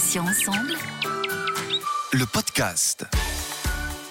Patients ensemble. Le podcast.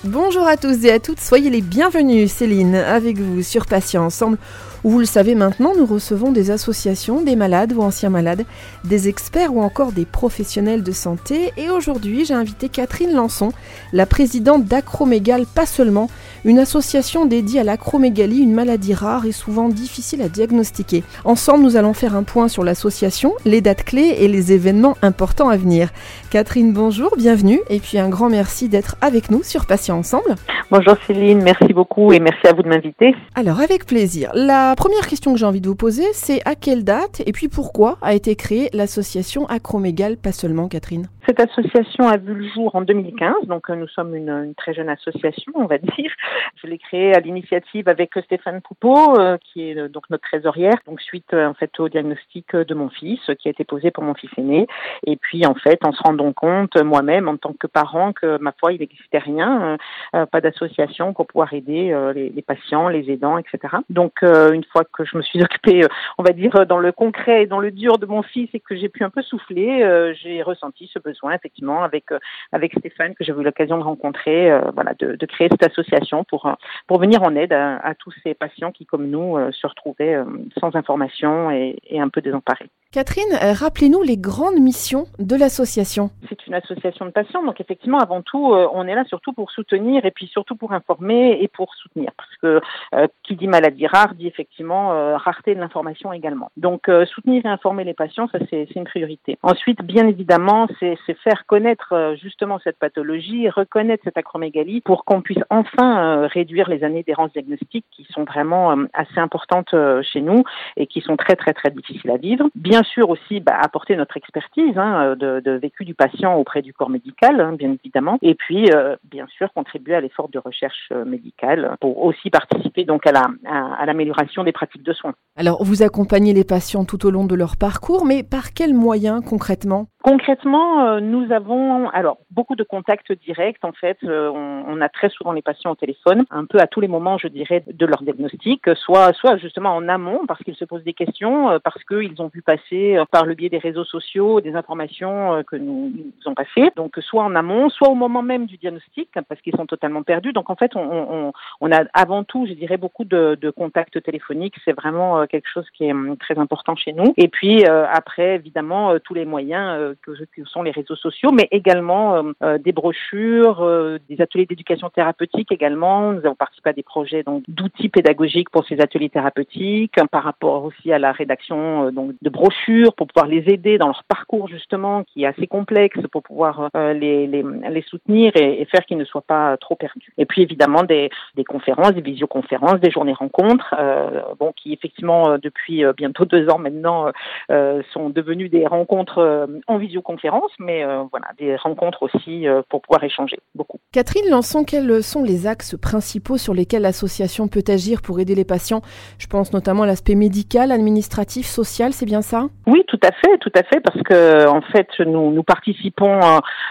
Bonjour à tous et à toutes, soyez les bienvenus. Céline, avec vous sur Patients ensemble où vous le savez maintenant, nous recevons des associations, des malades ou anciens malades, des experts ou encore des professionnels de santé. Et aujourd'hui, j'ai invité Catherine Lançon, la présidente d'Acromégale Pas Seulement, une association dédiée à l'acromégalie, une maladie rare et souvent difficile à diagnostiquer. Ensemble, nous allons faire un point sur l'association, les dates clés et les événements importants à venir. Catherine, bonjour, bienvenue et puis un grand merci d'être avec nous sur Patients Ensemble. Bonjour Céline, merci beaucoup et merci à vous de m'inviter. Alors avec plaisir. La première question que j'ai envie de vous poser, c'est à quelle date et puis pourquoi a été créée l'association Acromégale Pas Seulement, Catherine? Cette association a vu le jour en 2015, donc euh, nous sommes une, très jeune association, on va dire. Je l'ai créée à l'initiative avec Stéphane Poupeau, euh, qui est euh, donc notre trésorière, donc suite en fait au diagnostic de mon fils qui a été posé pour mon fils aîné. Et puis en fait, en se rendant compte moi-même en tant que parent que ma foi, il n'existait rien, pas d'association pour pouvoir aider les, patients, les aidants, etc. Donc une fois que je me suis occupée, on va dire dans le concret et dans le dur de mon fils et que j'ai pu un peu souffler, j'ai ressenti ce besoin effectivement avec avec Stéphane que j'ai eu l'occasion de rencontrer, voilà, de, de, créer cette association pour pour venir en aide à, à tous ces patients qui, comme nous, se retrouvaient sans information et, et un peu désemparés. Catherine, rappelez-nous les grandes missions de l'association. C'est une association de patients, donc effectivement, avant tout, on est là surtout pour soutenir et puis surtout pour informer et pour soutenir, parce que euh, qui dit maladie rare dit effectivement euh, rareté de l'information également. Donc euh, soutenir et informer les patients, ça c'est une priorité. Ensuite, bien évidemment, c'est faire connaître justement cette pathologie, reconnaître cette acromégalie pour qu'on puisse enfin réduire les années d'errance diagnostique qui sont vraiment assez importantes chez nous et qui sont très très très difficiles à vivre. Bien sûr aussi bah, apporter notre expertise hein, de, de, vécu du patient auprès du corps médical, hein, bien évidemment, et puis bien sûr contribuer à l'effort de recherche médicale pour aussi participer donc à à, l'amélioration des pratiques de soins. Alors, vous accompagnez les patients tout au long de leur parcours, mais par quels moyens concrètement? Concrètement, euh, nous avons alors beaucoup de contacts directs. En fait, euh, on, on, a très souvent les patients au téléphone, un peu à tous les moments, je dirais, de leur diagnostic, soit soit justement en amont parce qu'ils se posent des questions, euh, parce qu'ils ont vu passer par le biais des réseaux sociaux des informations que nous, nous ont passées. Donc, soit en amont, soit au moment même du diagnostic, parce qu'ils sont totalement perdus. Donc, en fait, on, on, on a avant tout, je dirais, beaucoup de, de contacts téléphoniques. C'est vraiment quelque chose qui est hum, très important chez nous. Et puis après, évidemment, tous les moyens que, sont les réseaux sociaux, mais également euh, euh, des brochures, euh, des ateliers d'éducation thérapeutique également. Nous avons participé à des projets donc d'outils pédagogiques pour ces ateliers thérapeutiques, hein, par rapport aussi à la rédaction donc de brochures pour pouvoir les aider dans leur parcours justement qui est assez complexe pour pouvoir les, les, les, soutenir et, et faire qu'ils ne soient pas trop perdus. Et puis évidemment des, des conférences, des visioconférences, des journées rencontres, euh, bon qui effectivement depuis bientôt deux ans maintenant euh, sont devenues des rencontres en visioconférence, mais euh, voilà, des rencontres aussi euh, pour pouvoir échanger beaucoup. Catherine Lançon, quels sont les axes principaux sur lesquels l'association peut agir pour aider les patients? Je pense notamment à l'aspect médical, administratif, social, c'est bien ça? Oui, tout à fait, tout à fait, parce que en fait, nous, nous participons,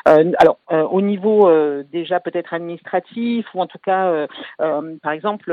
euh, alors au niveau déjà peut-être administratif ou en tout cas, par exemple,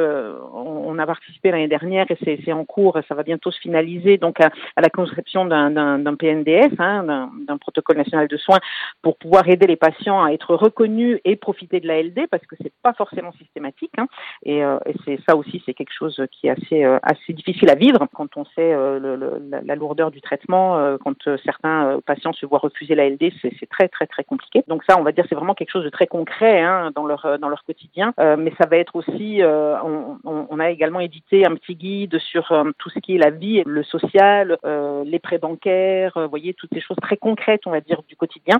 on, on, a participé l'année dernière et c'est en cours, ça va bientôt se finaliser, donc à, à la conception d'un PNDS, hein, d'un protocole national de soins pour pouvoir aider les patients à être reconnus et profiter de l'ALD parce que c'est pas forcément systématique. Hein. Et, euh, et c'est ça aussi, c'est quelque chose qui est assez euh, assez difficile à vivre quand on sait euh, la, la, lourdeur du traitement, quand certains patients se voient refuser l'ALD, c'est très très très compliqué. Donc ça, on va dire, c'est vraiment quelque chose de très concret hein, dans leur dans leur quotidien. mais ça va être aussi, on, on, a également édité un petit guide sur tout ce qui est la vie, le social, les prêts bancaires, vous voyez toutes ces choses très concrètes, on va dire, du quotidien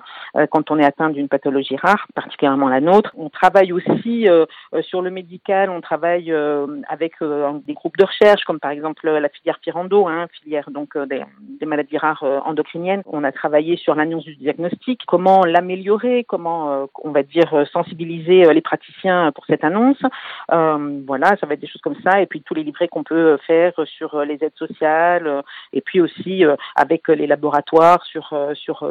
quand on est atteint d'une pathologie rare, particulièrement la nôtre. On travaille aussi euh, sur le médical, on travaille euh, avec euh, des groupes de recherche, comme par exemple la filière Pirando, hein, filière donc des, des, maladies rares endocriniennes. On a travaillé sur l'annonce du diagnostic, comment l'améliorer, comment on va dire sensibiliser les praticiens pour cette annonce. voilà, ça va être des choses comme ça, et puis tous les livrets qu'on peut faire sur les aides sociales, et puis aussi avec les laboratoires sur sur,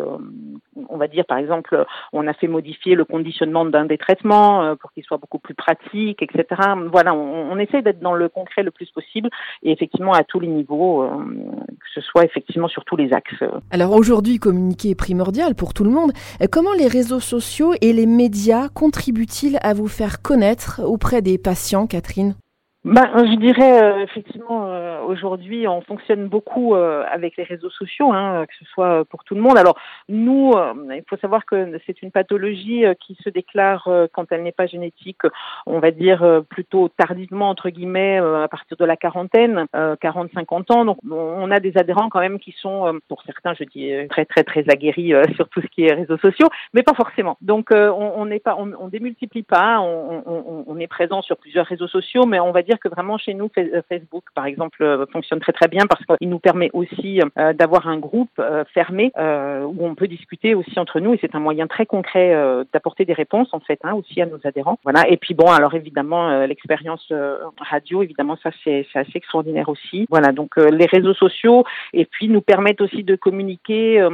on va dire par exemple, on a fait modifier le conditionnement d'un des traitements pour qu'il soit beaucoup plus pratique, etc. Voilà, on, on essaie d'être dans le concret le plus possible et effectivement à tous les niveaux, que ce soit effectivement sur tous les axes. Alors aujourd'hui, communiquer est primordial pour tout le monde. Comment les réseaux sociaux et les médias contribuent-ils à vous faire connaître auprès des patients, Catherine? Ben, je dirais euh, effectivement euh, aujourd'hui on fonctionne beaucoup euh, avec les réseaux sociaux, hein, que ce soit pour tout le monde. Alors nous, il faut savoir que c'est une pathologie qui se déclare quand elle n'est pas génétique, on va dire plutôt tardivement entre guillemets à partir de la quarantaine, 40-50 ans. Donc on a des adhérents quand même qui sont, pour certains, je dis très très très aguerris sur tout ce qui est réseaux sociaux, mais pas forcément. Donc on n'est pas, on, démultiplie pas, on, on, on est présent sur plusieurs réseaux sociaux, mais on va dire que vraiment chez nous, euh, Facebook, par exemple, euh, fonctionne très très bien parce qu'il nous permet aussi euh, d'avoir un groupe fermé où on peut discuter aussi entre nous et c'est un moyen très concret d'apporter des réponses en fait hein, aussi à nos adhérents. Voilà. Et puis bon, alors évidemment l'expérience radio, évidemment ça c'est assez extraordinaire aussi. Voilà. Donc les réseaux sociaux et puis nous permettent aussi de communiquer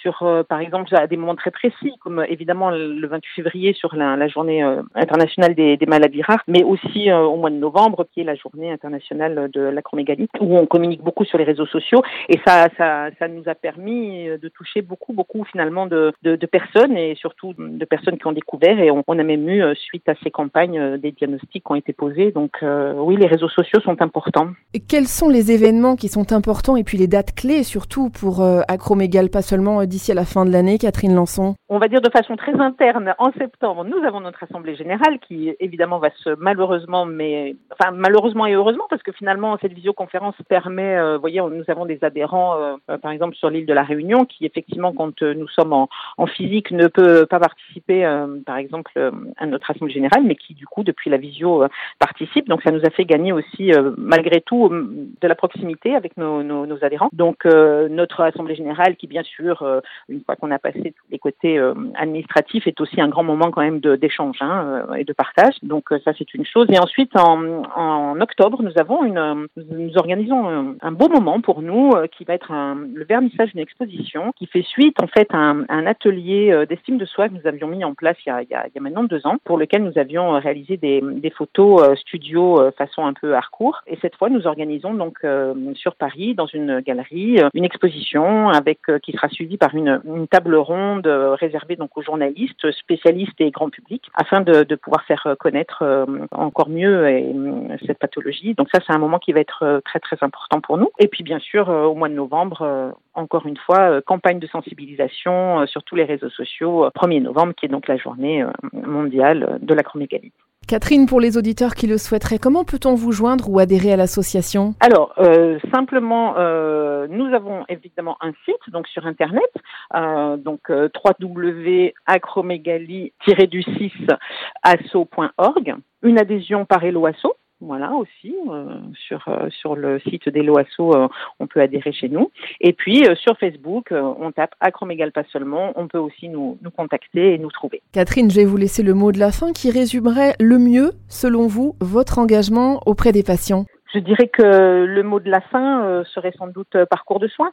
sur, par exemple, à des moments très précis, comme évidemment le 28 février sur la, journée internationale des, des maladies rares, mais aussi au mois de novembre qui est la journée internationale de l'acromégalie, où on communique beaucoup sur les réseaux sociaux. Et ça, ça, ça nous a permis de toucher beaucoup, beaucoup finalement de, de, de personnes et surtout de personnes qui ont découvert. Et on, on, a même eu, euh, suite à ces campagnes, euh, des diagnostics qui ont été posés. Donc euh, oui, les réseaux sociaux sont importants. Et quels sont les événements qui sont importants et puis les dates clés surtout pour euh, Acromégal, pas seulement d'ici à la fin de l'année, Catherine Lançon? On va dire de façon très interne, en septembre, nous avons notre assemblée générale qui évidemment va se malheureusement, mais enfin malheureusement et heureusement, parce que finalement cette visioconférence permet, euh, vous voyez, nous avons des adhérents, euh, euh, par exemple sur l'île de la Réunion, qui effectivement, quand nous sommes en, physique, ne peut pas participer, par exemple, à notre assemblée générale, mais qui du coup depuis la visio participe. Donc ça nous a fait gagner aussi, malgré tout, de la proximité avec nos, adhérents. Donc notre assemblée générale, qui bien sûr, une fois qu'on a passé tous les côtés administratifs, est aussi un grand moment quand même d'échange hein, et de partage. Donc ça c'est une chose. Et ensuite en, en octobre, nous avons une, nous organisons un, beau moment pour nous euh, qui va être le vernissage d'une exposition qui fait suite en fait à un, atelier euh, d'estime de soi que nous avions mis en place il y, a, maintenant deux ans, pour lequel nous avions réalisé des, photos euh, studio façon un peu hardcore. Et cette fois, nous organisons donc sur Paris, dans une galerie, une exposition avec qui sera suivie par une, table ronde réservée donc aux journalistes, spécialistes et grand public, afin de, pouvoir faire connaître encore mieux et cette pathologie. Donc ça, c'est un moment qui va être euh, très très important pour nous. Et puis bien sûr, euh, au mois de novembre, euh, encore une fois, campagne de sensibilisation sur tous les réseaux sociaux, 1er novembre, qui est donc la journée mondiale de l'acromégalie. Catherine, pour les auditeurs qui le souhaiteraient, comment peut-on vous joindre ou adhérer à l'association? Alors, euh, simplement, euh, nous avons évidemment un site, donc sur Internet, euh, donc euh, www.acromégalie-du-6 asso.org, une adhésion par Hello Asso, voilà aussi euh, sur euh, sur le site d'Eloasso, euh, on peut adhérer chez nous. Et puis sur Facebook, on tape Acromégal pas seulement, on peut aussi nous, nous contacter et nous trouver. Catherine, je vais vous laisser le mot de la fin qui résumerait le mieux, selon vous, votre engagement auprès des patients. Je dirais que le mot de la fin serait sans doute parcours de soins.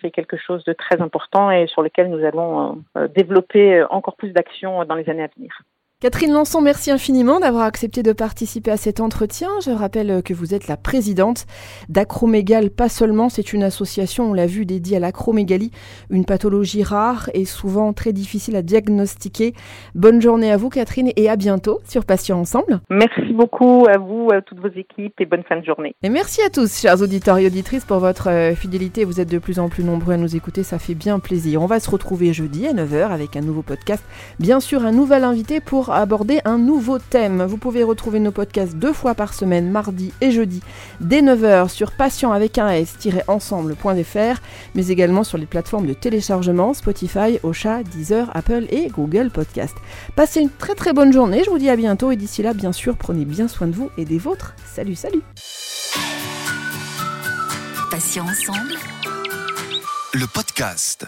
C'est quelque chose de très important et sur lequel nous allons développer encore plus d'actions dans les années à venir. Catherine Lançon, merci infiniment d'avoir accepté de participer à cet entretien. Je rappelle que vous êtes la présidente d'Acromégal, pas seulement, c'est une association, on l'a vu, dédiée à l'acromégalie, une pathologie rare et souvent très difficile à diagnostiquer. Bonne journée à vous Catherine et à bientôt sur Patients Ensemble. Merci beaucoup à vous, à toutes vos équipes et bonne fin de journée. Et merci à tous, chers auditeurs et auditrices, pour votre euh, fidélité. Vous êtes de plus en plus nombreux à nous écouter, ça fait bien plaisir. On va se retrouver jeudi à 9h avec un nouveau podcast. Bien sûr, un nouvel invité pour aborder un nouveau thème. Vous pouvez retrouver nos podcasts deux fois par semaine, mardi et jeudi, dès 9h sur patient avec un s-ensemble.fr, mais également sur les plateformes de téléchargement Spotify, Ocha, Deezer, Apple et Google Podcast. Passez une très très bonne journée, je vous dis à bientôt et d'ici là, bien sûr, prenez bien soin de vous et des vôtres. Salut, salut Patient ensemble. Le podcast.